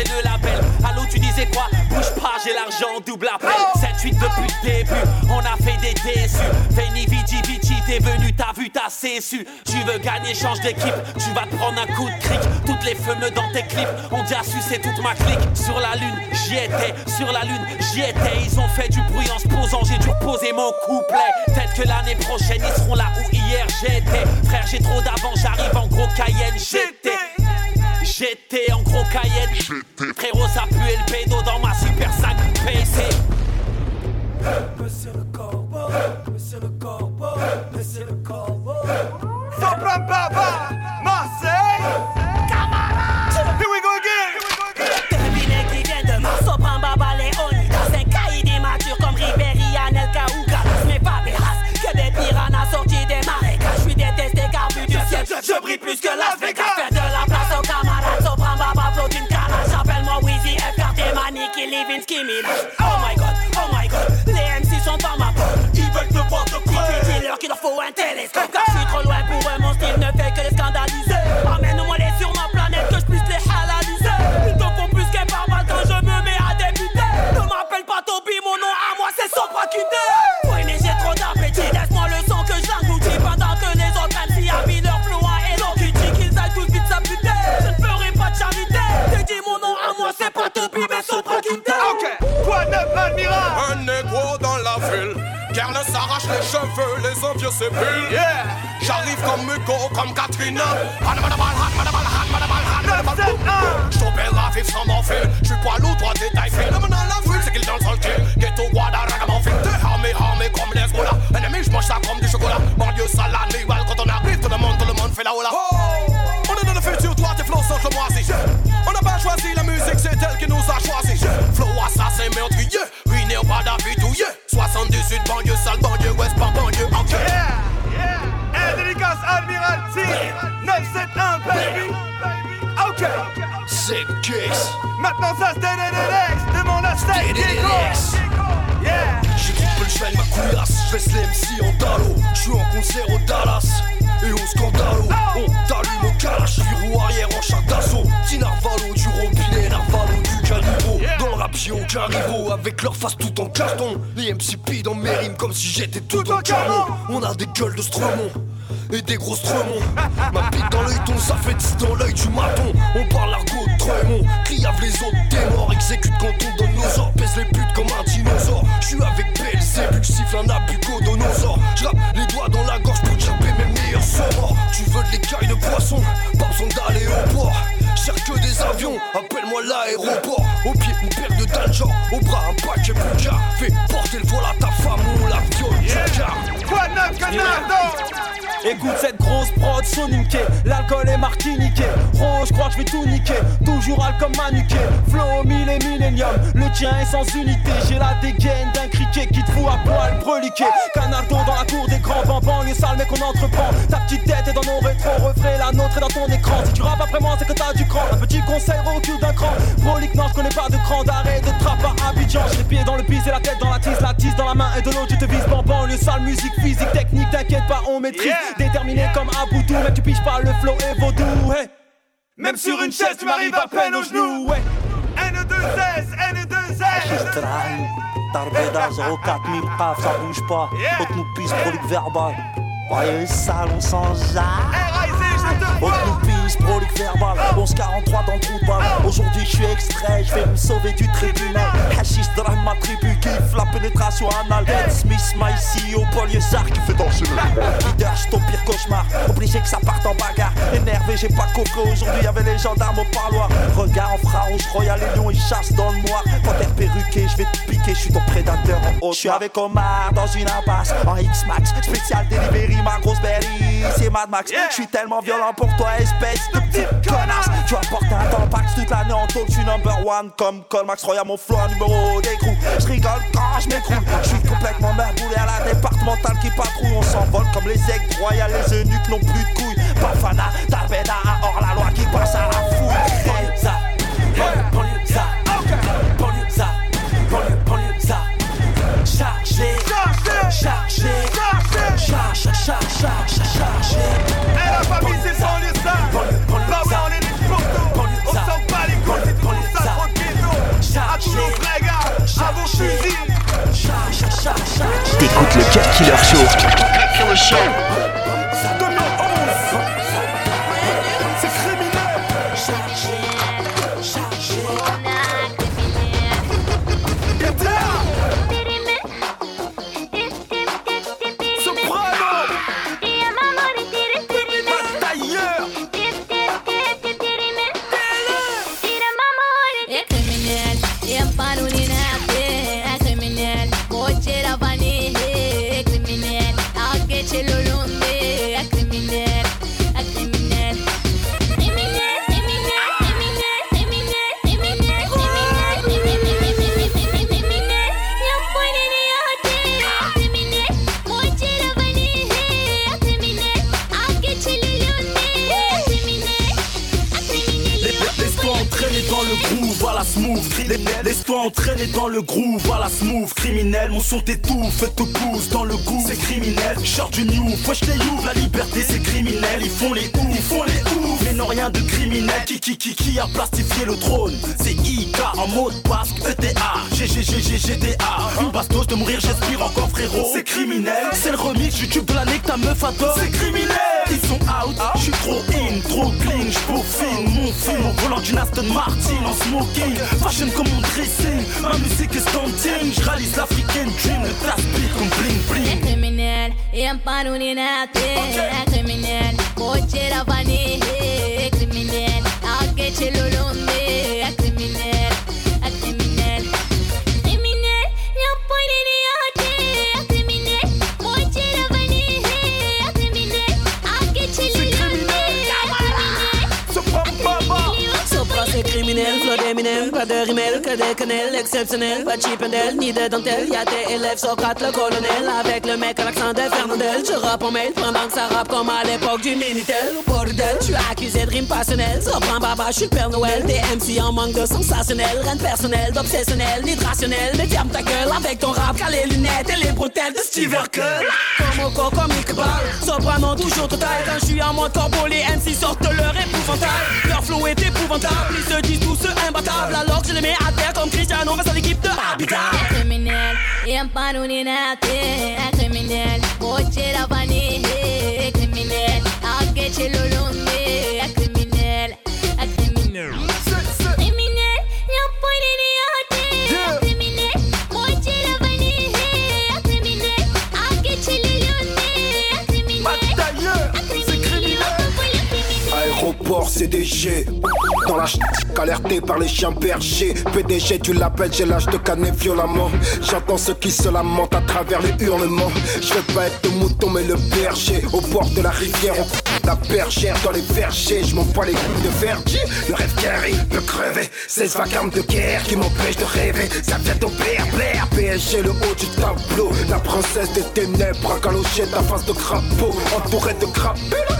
C'est le label. Allô, tu disais quoi? Bouge pas, j'ai l'argent, double appel. 7-8 depuis le début, on a fait des déçus. Veni, vici, vici, t'es venu, t'as vu, t'as cessu. Tu veux gagner, change d'équipe, tu vas te prendre un coup de cric. Toutes les fumeux dans tes clips ont déjà sucé toute ma clique. Sur la lune, j'y étais, sur la lune, j'y étais. Ils ont fait du bruit en se posant, j'ai dû reposer mon couplet. Peut-être que l'année prochaine, ils seront là où hier j'étais. Frère, j'ai trop d'avant, j'arrive en gros Cayenne, j'étais. J'étais en gros Cayenne. Frérot, ça pue le pédo dans ma super 5 PC. Monsieur le corbeau, monsieur le corbeau, monsieur le corbeau. Baba, Marseille. Camarade. Here we go again. Devinez qui vient de ma Sopra Baba Léoni. Dans un cahier d'immature comme Ribéry, Anel Kaouga. Mais pas des races que des piranhas sortis des marécages. Je suis détesté car vu du ciel, je brille plus que Las Vegas. Comme Katrina. J't'opère à vivre sans morphine. J'suis poids lourd, toi t'es taille fine. Maintenant la ville, c'est qu'il dans le sol Ghetto, Guada, ragamuffin. T'es armé, armé comme les Ennemi, j'mange ça comme du 971 baby. Ok. Sick kicks. Maintenant ça c'est DDDX, demande à DDDX. Yeah. J'ai coupé le chemin de ma couillasse, je laisse les MC en dallo. Je suis en concert au Dallas et au Scandalo. On t'allume au calache, puis roue arrière en char d'assaut. Petit Narvalo du robinet, Narvalo du caniveau. Dans le rap, j'ai aucun avec leur face tout en carton. Les MC pillent dans mes rimes comme si j'étais tout en carton. On a des gueules de Stromon et des gros stromons. Ma bite dans l'œil, ton ça fait 10 dans l'œil du maton. On parle l'argot de Tremont, criave les autres, t'es mort. Exécute quand on donne nos ordres, pèse les putes comme un dinosaure. J'suis avec Belzébuth, siffle un abucodonosor. J'rappe les doigts dans la gorge pour chapper mes meilleurs sorts. Tu veux de l'écaille de poisson, pas besoin d'aller au port. Cherche que des avions, appelle-moi l'aéroport. Au pied, une paire de danger, au bras, un paquet Bulgare. Fais porter le vol à ta femme, on la viole, yeah. Quoi neuf, canard, Écoute cette grosse prod soniquée, l'alcool est martiniqué. Rose, je crois que je vais tout niquer, toujours al comme manuqué. Flow mille et millénium, le tien est sans unité. J'ai la dégaine d'un criquet qui te fout à poil breliqué. Canardo dans la cour des grands bambans, les sales mais qu'on entreprend. Ta petite tête est dans nos rétros, refrais la nôtre est dans ton écran. Moi, c'est que t'as du cran. Un petit conseil, recul d'un cran. Prolique, non, je connais pas de cran d'arrêt de trappe à Abidjan. J'ai les pieds dans le pis et la tête dans la tise, la tise dans la main et de l'autre, tu te vises bambam. Le sale musique, physique, technique, t'inquiète pas, on maîtrise. Déterminé comme Aboudou, mais tu piges pas le flow et vaudou. Hey. Même sur une chaise, tu m'arrives à peine aux genoux. Ouais. N2S, N2S. Trahi, Tarbeda 04000 paf, ça bouge pas. Haute nous pisse, prolique verbal. Voyez sale, on s'en jase. Haute nous pisse, prolique verbal. 1143 dans le trou de balle. Aujourd'hui, je suis extrait, je vais me sauver du tribunal. Hachis drame ma tribu, kiffe la pénétration. anale. Dead Smith, my CEO, Paul Yezard qui fait danser le Leader, j'suis ton pire cauchemar. Obligé que ça parte en bagarre. Énervé, j'ai pas coffré. Aujourd'hui, y'avait les gendarmes au parloir. Regarde en rouge, Royal et Lion, ils chassent dans le noir. Perruqué, je vais te piquer, je suis ton prédateur en haut. Je suis avec Omar dans une impasse. En X-Max, spécial delivery, ma grosse berry. C'est Mad Max. Je suis tellement violent pour toi, espèce de petite connasse. Tu vas porter un tampax toute l'année en taux. Je suis number one comme Colmax Royal, mon flow, numéro d'écrou. Je rigole quand je m'écroule. Je suis complètement merboulé à la départementale qui patrouille. On s'envole comme les aigles royales, les eunuques n'ont plus de couilles. Bafana, Tabeda, hors la loi qui passe à la fouille. T'écoutes le Cut Killer Show. La smooth Laisse-toi entraîner dans le groove à la smooth criminel Mon son t'étouffe te pousse dans le goût. C'est criminel, short du new, wesh les ouvre La liberté c'est criminel, ils font les ouf, ils font les ouf Mais non rien de criminel, qui qui qui qui a plastifié le trône? C'est IK en mode basque, ETA GGGG GTA Une bastos de mourir j'aspire encore frérot. C'est criminel, c'est le remix YouTube de l'année que ta meuf adore. C'est criminel, ils sont out, je suis trop in, trop clean, j'peaufine mon film au volant d'une Aston Martin en smoking. Fashion comme mon dressing, ma musique est standing Je réalise l'African dream, le beat comme bling bling. Criminal, é barulhinate, é criminal, vou tirar vanille, é criminal, alguém te pas de rimel, que des quenelles, exceptionnel, pas de ni de dentelle, y'a tes élèves Socrate le colonel, avec le mec à l'accent de Fernandel, je rappe en mail, pendant que ça rappe comme à l'époque du Minitel, bordel, je suis accusé de rime passionnelle, Sopran baba, je suis Noël, des MC en manque de sensationnel, reine personnelle, d'obsessionnel, ni de rationnel, mais ferme ta gueule avec ton rap, car les lunettes et les bretelles de Steve Urkel, comme au corps, comme Iqbal, Soprano toujours total, quand je suis en mode corbeau, les MC sortent leur épouvantail, leur flow est épouvantable, ils se disent tous imbattables, alors que je les mets à terre comme Cristiano face à l'équipe de Habitat. É criminal, é barulhinate, é criminal, vou tirar par les chiens bergers PDG tu l'appelles j'ai l'âge de canner violemment. J'entends ceux qui se lamentent à travers les hurlements. Je veux pas être le mouton mais le berger. Au bord de la rivière on la bergère dans les vergers. Je m'en les couilles de verger Le rêve arrive peut crever. 16 vacarmes de guerre qui m'empêchent de rêver. Ça vient au Blair Blair. PSG le haut du tableau. La princesse des ténèbres à galocher ta face de crapaud. Entourée de crapules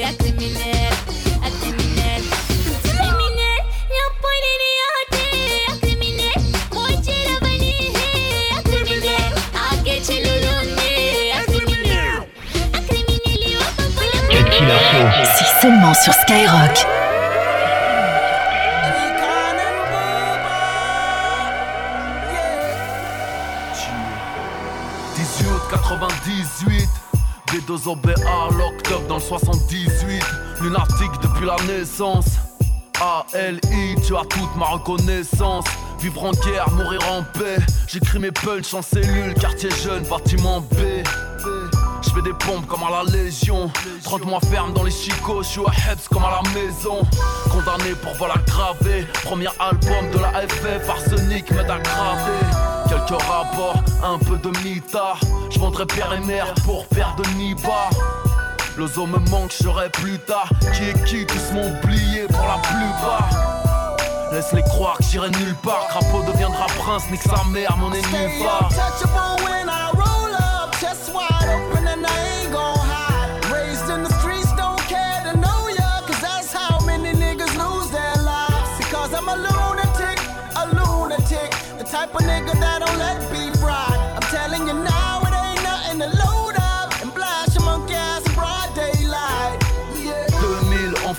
seulement sur Skyrock. 18 août 98 B2OBA, locked up dans le 78 Lunatique depuis la naissance. A-L-I, tu as toute ma reconnaissance. Vivre en guerre, mourir en paix. J'écris mes punchs en cellule, quartier jeune, bâtiment B je fais des pompes comme à la Légion. 30 mois ferme dans les chicots, je suis à Hebs comme à la maison. Condamné pour vol aggravé. Premier album de la FF, arsenic m'aide à graver. Quelques rapports, un peu de mita. Je vendrai père et mère pour faire de Niba. Le zoo me manque, je serai plus tard. Qui est qui, tous m'ont oublié pour la plupart Laisse-les croire que j'irai nulle part. Crapaud deviendra prince, nique sa mère, mon ennemi pas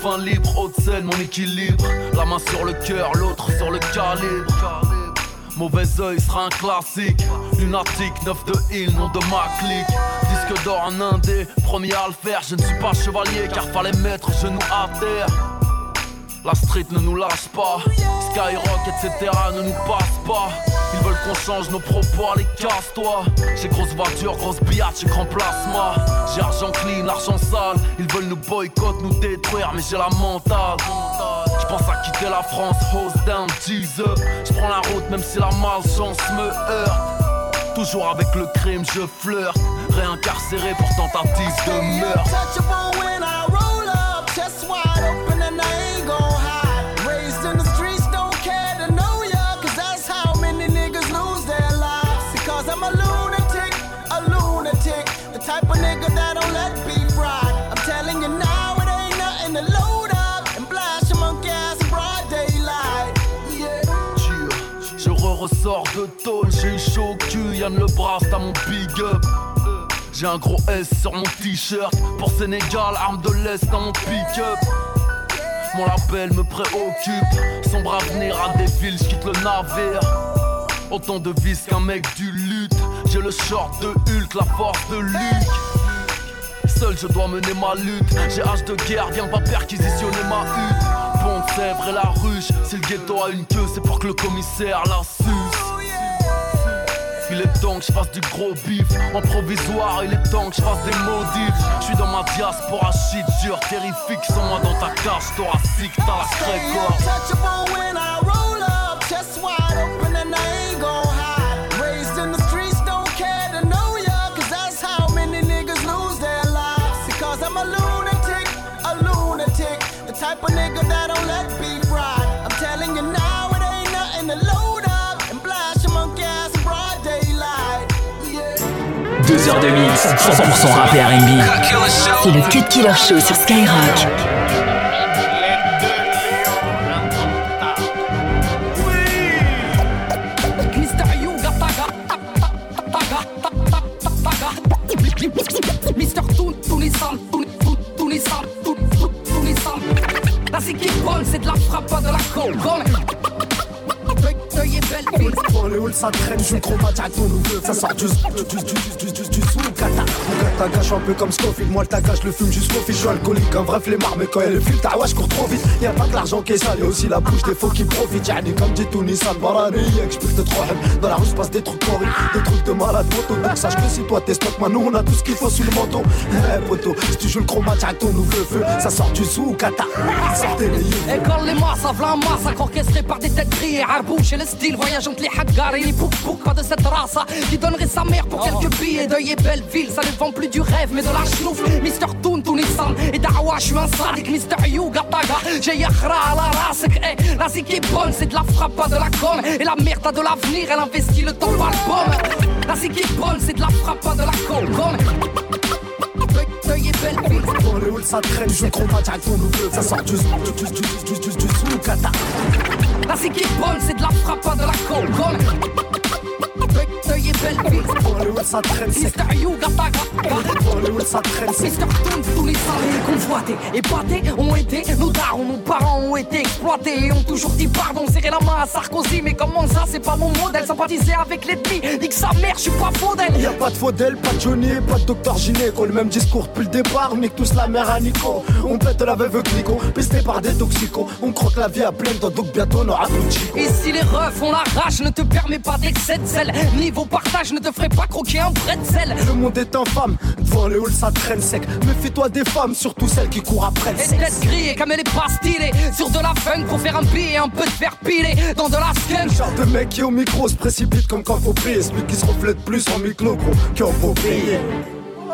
enfin libre, haute scène, mon équilibre. La main sur le cœur, l'autre sur le calibre. Mauvais oeil sera un classique. Lunatique, 9 de Hill, nom de ma clique. Disque d'or en indé, premier à le faire. Je ne suis pas chevalier car fallait mettre genou à terre. La street ne nous lâche pas, Skyrock, etc. ne nous passe pas. Ils veulent qu'on change nos propos, allez casse-toi. J'ai grosse voiture, grosse billard, j'ai grand plasma. J'ai argent clean, argent sale. Ils veulent nous boycott, nous détruire, mais j'ai la mentale. Je pense à quitter la France, host down, Jesus. Je prends la route même si la malchance me heurte. Toujours avec le crime, je flirte. Réincarcéré pour tentative de meurtre. Re-ressors de tôle, j'ai chaud au cul, Yann le bras, à mon big up. J'ai un gros S sur mon t-shirt. Pour Sénégal, arme de l'Est dans mon pick-up. Mon label me préoccupe. Sombre avenir à des villes, j'quitte le navire. Autant de vis qu'un mec du lutte. J'ai le short de Hulk, la force de Luke. Seul je dois mener ma lutte. J'ai âge de guerre, viens pas perquisitionner ma hutte. Bon Sèvres et la ruche. Si le ghetto a une queue, c'est pour que le commissaire la. Il est temps que je fasse du gros bif. En provisoire, il est temps que je fasse des modifs. Je suis dans ma diaspora shit dur, terrifique Sans moi dans ta cage thoracique, t'as la crête 2 heures de mix, 100% rap et R&B. C'est le Cut Killer Show sur Skyrock. Mister Toon, tous les sons, tous les sons c'est qui bonne, c'est de la frappe, pas de la coke. Deuil est belle, ça traîne, je suis chromatique ton nouveau Ça sort du du du du du du sous kata Mon gars un peu comme Scofield. Moi le tagage le fume jusqu'au fil. Je suis alcoolique, un vrai flemmard. Mais quand elle file, ta ouais je cours trop vite. Y'a pas que l'argent qui est sale, y'a aussi la bouche des faux qui profitent. Yani comme dit Tony San Barani Y'a que je trop Dans la rue se passe des trucs horribles Des trucs de malade moto Donc sache que si toi t'es stock, moi nous on a tout ce qu'il faut sous le menton Eh poto, si tu joues le chromatique ton nouveau feu. Ça sort du sous kata Sortez les Et quand les masses, un masse Orchestré par des têtes grillées Arbouche et le style voyage entre les haggars et les pouk Pas de cette race qui donnerait sa mère pour quelques billets Deuil et belle ville, ça ne vend plus du rêve mais de la chnouf Mister Toon, Tunisan et Dawa, je suis un sadique Mister Yuga Taga, j'ai Yakhra à la race Eh, la zik est bonne, c'est de la frappe, pas de la com Et la merde a de l'avenir, elle investit le temps pomme La zik est bonne, c'est de la frappe, pas de la com Dans les halls ça traîne, je Ça sort du du du du du du est bonne, c'est de la frappe, pas de la com Gata, gata. Devant les halls, ça traîne sec. Mister Toon, tous les salariés convoités, épatés, ont été, nos darons, nos parents ont été exploités et ont toujours dit pardon, serré la main à Sarkozy. Mais comment ça, c'est pas mon modèle, sympathiser avec l'ennemi, dit que sa mère, je suis pas faux d'elle. Y'a pas de Faudel, pas de Johnny, pas de Docteur Gynéco. Le même discours depuis le départ, on nique tous la mère à Nico. On pète la veuve clico, pisté par des toxicos. On croque la vie à pleine dents, donc bientôt on aura de chico. Et si les refs ont la rage, ne te permet pas d'excès. Niveau partage, ne te ferait pas croquer un bretzel. Le monde est infâme, devant les halls ça traîne sec. Méfie-toi des femmes, surtout celles qui courent après le Et tête grillée comme elle est pas stylée Sur de la fun pour faire un billet et un peu de faire piler Dans de la skunk Genre de mec qui au micro se précipite comme quand faut prier. Celui qui se reflète plus en micro gros qu'en faut prier.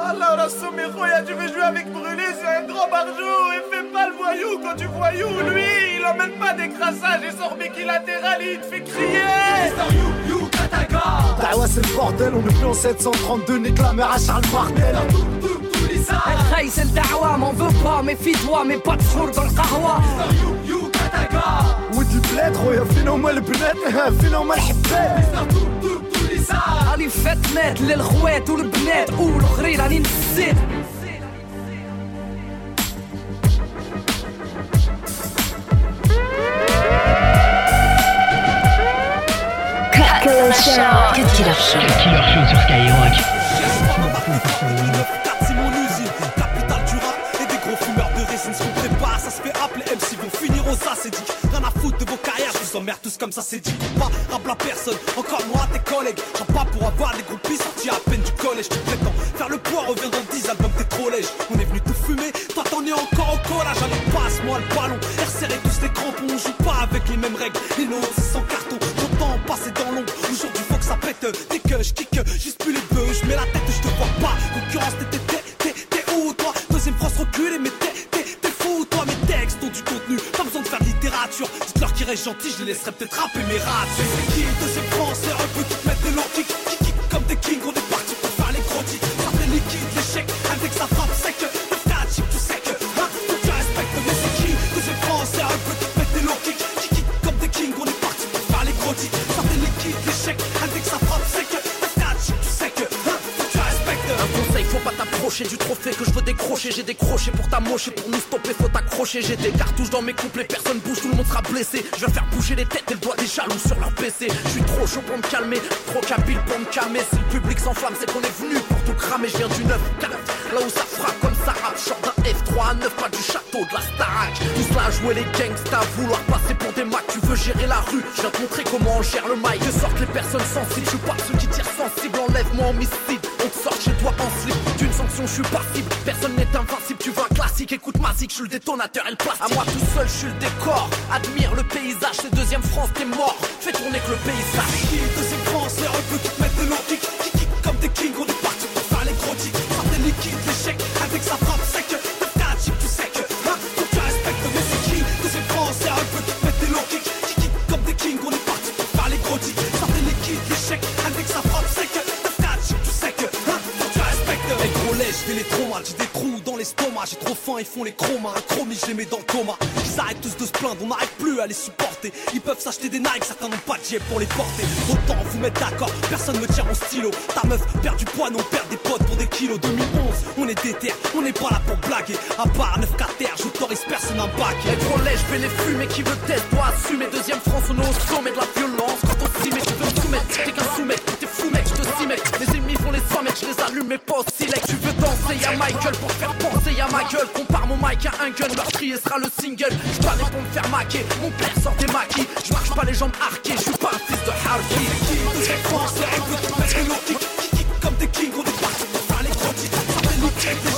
Alors, la Soméroya, tu veux jouer avec Brûlé, c'est un grand barjou. Et fais pas le voyou quand tu voyou. Lui, il emmène pas des crassages et sort biquilatéral, il te fait crier Ah ouais, c'est le bordel, on est plus en 732, nique la mère à Charles Martel. Hey c'est le dawa, m'en veux pas Méfie-toi, mais pas de four dans le kahwa ودي بلاد خويا فينا هما البنات فينا هما الحبات راني فات مات للخوات والبنات والاخرين راني نسيت Show. Cut Killer Show. Sur Skyrock. c'est mon usine, capitale du rap et des gros fumeurs de résine. Qu'on prépare, ça se fait appeler MC, vont finir au ça, c'est dit. Rien à foutre de vos carrières, je vous emmerde tous comme ça, c'est dit. Pas rap la personne, encore moi, tes collègues. Rap pas pour avoir des groupies sortis à peine du collège. Tu prétends faire le poids, reviens dans 10 albums, t'es trop lèche. On est venu tout fumer, toi t'en es encore au collage. Allez, passe-moi le ballon, et tous les crampons. On joue pas avec les mêmes règles, les nôtres c'est sans carton. Ton temps passé dans l'ombre, aujourd'hui ça pète. Dès que je kick, juste plus les bœufs, je mets la tête, je te vois pas. Concurrence, t'es, t'es, t'es, t'es, où toi? Deuxième phrase reculée, mais t'es, t'es, t'es fou toi Mes textes ont du contenu, pas besoin de faire de littérature. Dites-leur qu'ils restent gentils, je les laisserai peut-être rapper mes rats. Sais qui Deuxième français, un peu qui te mettent des low kicks, qui kick comme des kings, on est trophée que je veux décrocher. J'ai décroché pour t'amocher, pour nous stopper, faut t'accrocher. J'ai des cartouches dans mes couplets, personne bouge, tout le monde sera blessé. Je vais faire bouger les têtes et le doigt des jaloux sur leur PC. Je suis trop chaud pour me calmer, trop capile pour me calmer. Si le public s'enflamme, c'est qu'on est venu pour cramer. Je viens du 9 4 là où ça frappe comme ça rappe. Short d'un F3 à 9, pas du château de la Starac. Tout cela à jouer les gangsters, vouloir passer pour des macs. Tu veux gérer la rue, je viens te montrer comment on gère le mic. Que sortent les personnes sensibles, je suis pas ceux qui tirent sensible. Enlève-moi homicide, on te sort chez toi en slip. D'une sanction, je suis passible, personne n'est invincible. Tu veux un classique, écoute ma zik, je suis le détonateur et le plastique. À moi tout seul, je suis le décor. Admire le paysage, c'est deuxième France, t'es mort. Fais tourner que le paysage. Deuxième un peu qui te low kicks, qui comme des kings, Liquides, l'échec, avec sa frappe sec. J'ai trop faim, ils font les chromas, les mets dans le coma. Ils arrêtent tous de se plaindre, on n'arrive plus à les supporter. Ils peuvent s'acheter des Nike, certains n'ont pas de jet pour les porter. Autant vous mettre d'accord, personne me tire mon stylo. Ta meuf perd du poids, non perd des potes pour des kilos. 2011, on est déter, on n'est pas là pour blaguer. À part 9 terre, j'autorise personne un bac. Les gros lait, je vais les fumer, qui veut tête, doit assumer? Deuxième France, on est au sommet de la violence. Quand on s'y met, tu veux me soumettre, t'es qu'un t'es fou mec, je te s'y mec. Les ennemis font les 100 mètres, je les allume, mais pas au silex. Tu veux danser, y'a Michael pour faire gueule. Compare mon mic à un gun, meurtrier sera le single. Je pas pour me faire maquer, mon père sort des maquis. Je marche pas les jambes arquées, je suis pas un fils de Harvey. Kicks, qui kick comme des kings, on est parti pour faire les titres. Certains liquides,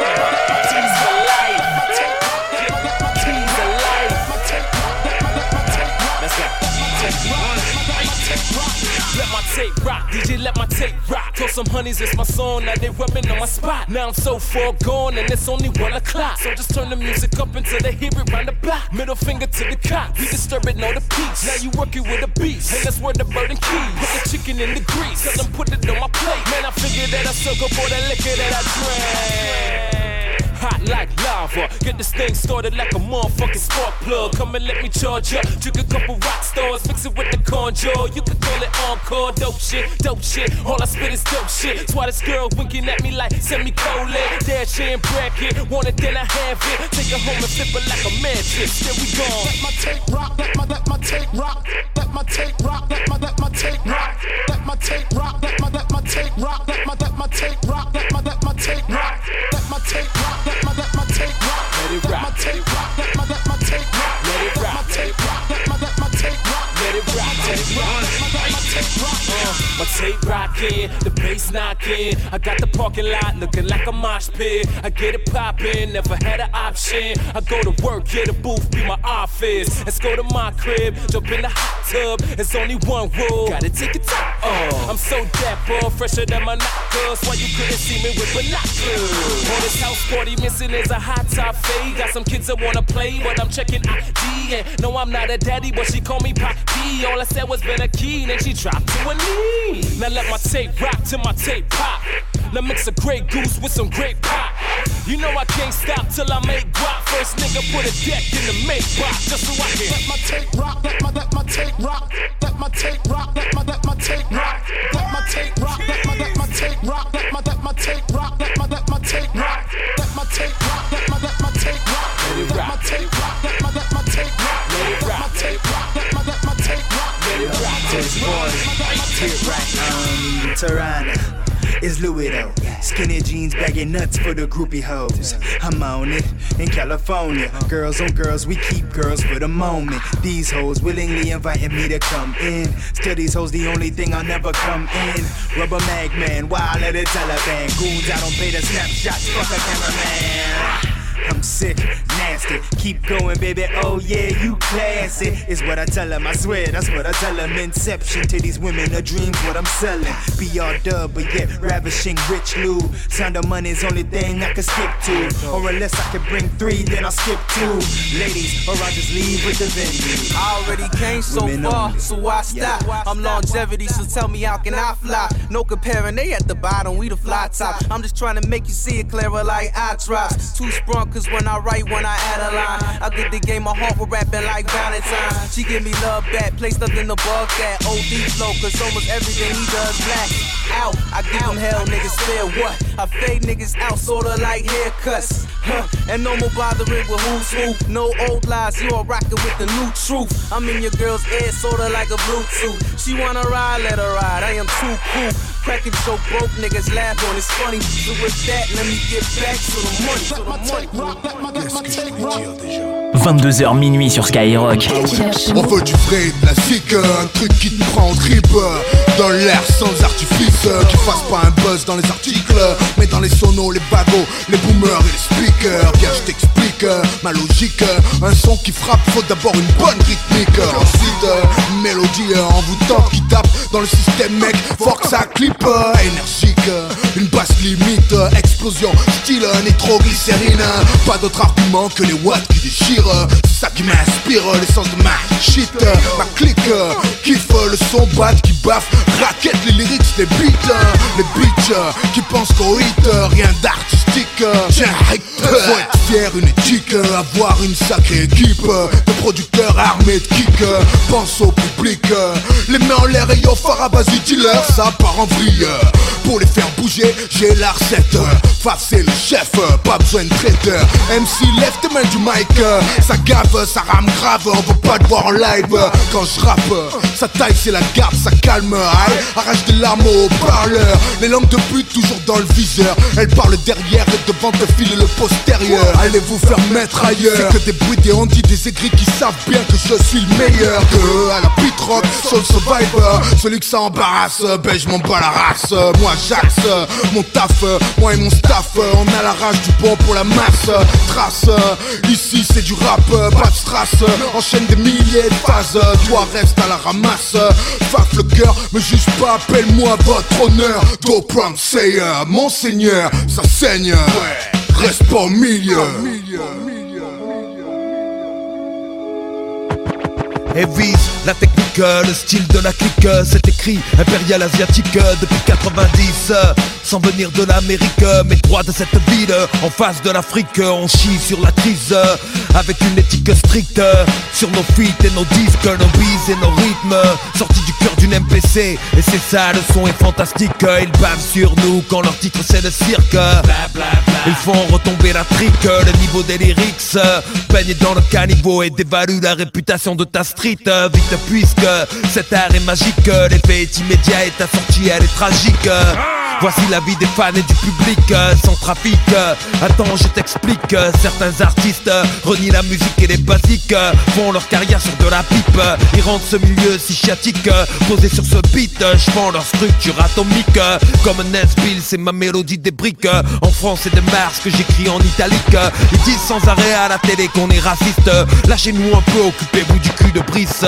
Told some honeys it's my song, now they rubbing on my spot. Now I'm so far gone and it's only one o'clock. So just turn the music up until they hear it round the block. Middle finger to the cops. We disturbing all the peace. Now you working with a beast. And that's where the burden keys. Put the chicken in the grease. Tell them put it on my plate. Man, I figured that I suck up all that liquor that I drank hot like lava. Get this thing started like a motherfucking spark plug. Come and let me charge up. Drink a couple rock stars, mix it with the conjure. You can call it encore, dope shit, dope shit. All I spit is dope shit. That's why this girl winking at me like semicolon. Dash in bracket, want it then I have it. Take it home and flip it like a mattress. There we go. Let my tape rock, let my let my tape rock, let my tape rock, let my let my tape rock, let my tape rock, let my let my tape rock, let my let my tape rock, let my let my tape rock, let my tape rock let my tape rock. Let it rock. Let my tape rock. Let my let my tape rock. Let it rock. Let my tape rock. Let my tape my tape rocking, the bass knocking. I got the parking lot looking like a mosh pit. I get it popping, never had an option. I go to work, get a booth, be my office. Let's go to my crib, jump in the hot tub. It's only one rule, gotta take it top off. I'm so dapper, fresher than my knockers. Why you couldn't see me with binoculars? On this house party, missing is a hot top fade. Got some kids that wanna play, but I'm checking ID. And no, I'm not a daddy, but she call me Poppy. All I said was been a key, then she dropped to her knee. Now let my tape rock till my tape pop. Now mix a Grey Goose with some grape pop. You know I can't stop till I make guap. First nigga put a deck in the make box just so I can let my tape rock. Let my let my tape rock. Let my tape rock. Let my let my tape rock. Let my tape rock. Let my let my tape rock. Let my let my tape rock. Let my let my tape rock. Let my tape rock. Let my let my tape rock. Let my tape rock. Let my let my tape rock. Let my tape rock. Let my This boy, hit right, um, Tirana is Louis though. Skinny jeans, bagging nuts for the groupie hoes. I'm on it in California. Girls on girls, we keep girls for the moment. These hoes willingly inviting me to come in. Still, these hoes the only thing I'll never come in. Rubber mag man, wild at the Taliban. Goons, I don't pay the snapshots, fuck a cameraman. I'm sick, nasty. Keep going, baby. Oh yeah, you classy. Is what I tell them. I swear, that's what I tell them. Inception to these women, a dream's what I'm selling. Be all dub, but yet ravishing rich loot. Sound of money's only thing I can skip to. Or unless I can bring three, then I'll skip two. Ladies, or I'll just leave with the venue. I already came so women far, only. so why stop? Yeah. I'm longevity, so tell me how can I fly? No comparing, they at the bottom, we the fly top. I'm just trying to make you see it clearer like eye drops. Two sprung Cause when I write, when I add a line, I get the game my heart with rapping like Valentine. She give me love back, place nothing above that. OD flow, cause almost everything he does black. Out, I give him hell, niggas fear what? I fade niggas out, sorta like haircuts. Huh. And no more bothering with who's who. No old lies, you are rocking with the new truth. I'm in your girl's ear, sorta like a Bluetooth. She wanna ride, let her ride. I am too cool. Cracking so broke niggas laugh on it's funny. So with that, let me get back to the money. To the money. 22h minuit sur Skyrock. On veut du vrai de la zik, un truc qui te prend en trip Dans l'air sans artifice, qui fasse pas un buzz dans les articles Mais dans les sonos, les bagos, les boomers et les speakers Viens je t'explique ma logique Un son qui frappe, faut d'abord une bonne rythmique Ensuite, une mélodie envoûtante qui tape dans le système mec Faut que ça clip énergique. Une basse limite, explosion, style nitroglycérine pas d'autre argument que les watts qui déchirent ça qui m'inspire l'essence de ma shit Ma clique kiffe le son bad qui baffe Raquette les lyrics des beats Les bitches qui pensent qu'au hit Rien d'artistique un Faut être fier, une éthique Avoir une sacrée équipe De producteurs armés de kick Pense au public Les mains en l'air et yo Farabazi dealer Ça part en vrille Pour les faire bouger j'ai la recette. Face c'est le chef Pas besoin de traiteur. MC lève tes mains du mic. Ça gave, ça rame grave On veut pas te voir en live. Quand je rappe Ça taille c'est la garde, ça calme. Arrache des larmes au parleur. Les langues de pute toujours dans le viseur. Elles parlent derrière et devant te file le postérieur. Allez vous faire mettre ailleurs? C'est que des bruits, des dit des aigris qui savent bien que je suis le meilleur. Que à la pit rock, soul survivor. Celui que ça embarrasse, ben je m'en bats la race. Moi Mon taf, moi et mon staff, on a la rage du bon pour la masse. Trace, ici c'est du rap, pas de strass. Enchaîne des milliers de phases, toi reste à la ramasse. Faf le cœur, me juge pas, appelle-moi votre honneur. Do prom sayer, monseigneur, ça saigne. Reste pas au milieu. Et vise la technique, le style de la clique C'est écrit impérial asiatique depuis 90 Sans venir de l'Amérique Mais droit de cette ville En face de l'Afrique On chie sur la crise Avec une éthique stricte Sur nos feats et nos disques Nos bises et nos rythmes d'une MPC Et c'est ça le son est fantastique. Ils bavent sur nous quand leur titre c'est le cirque. Ils font retomber la trique Le niveau des lyrics. Peignent dans le caniveau Et dévaluent la réputation de ta street. Vite puisque cet art est magique. L'effet est immédiat et ta sortie elle est tragique Voici la vie des fans et du public sans trafic Attends je t'explique Certains artistes renient la musique et les basiques Font leur carrière sur de la pipe Ils rendent ce milieu si chiatique Posé sur ce beat Je vends leur structure atomique Comme Nesbill c'est ma mélodie des briques En France c'est de Mars que j'écris en italique Ils disent sans arrêt à la télé qu'on est raciste Lâchez-nous un peu, occupez-vous du cul de Brice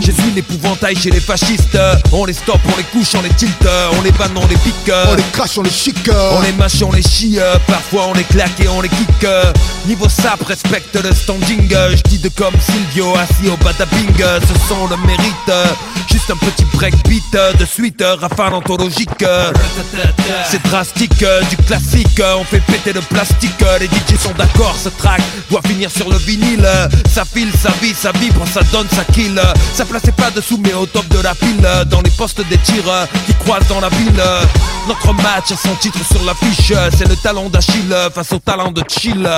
Jésus l'épouvantail chez les fascistes On les stoppe, on les couche, on les tilte On les banne, on les pique On les crache, on les chic On les mâche, on les chie Parfois on les claque et on les kick Niveau sap, respecte le standing. Je dis de comme Silvio, assis au badabing Ce son le mérite Juste un petit breakbeat de suite Rafale anthologique. C'est drastique, du classique. On fait péter le plastique. Les DJ sont d'accord, ce track doit finir sur le vinyle. Ça file, ça vit, ça vibre, ça donne, ça kill. Ça plaçait pas dessous mais au top de la pile. Dans les postes des tirs qui croisent dans la ville Notre match a son titre sur l'affiche C'est le talent d'Achille face au talent de Chill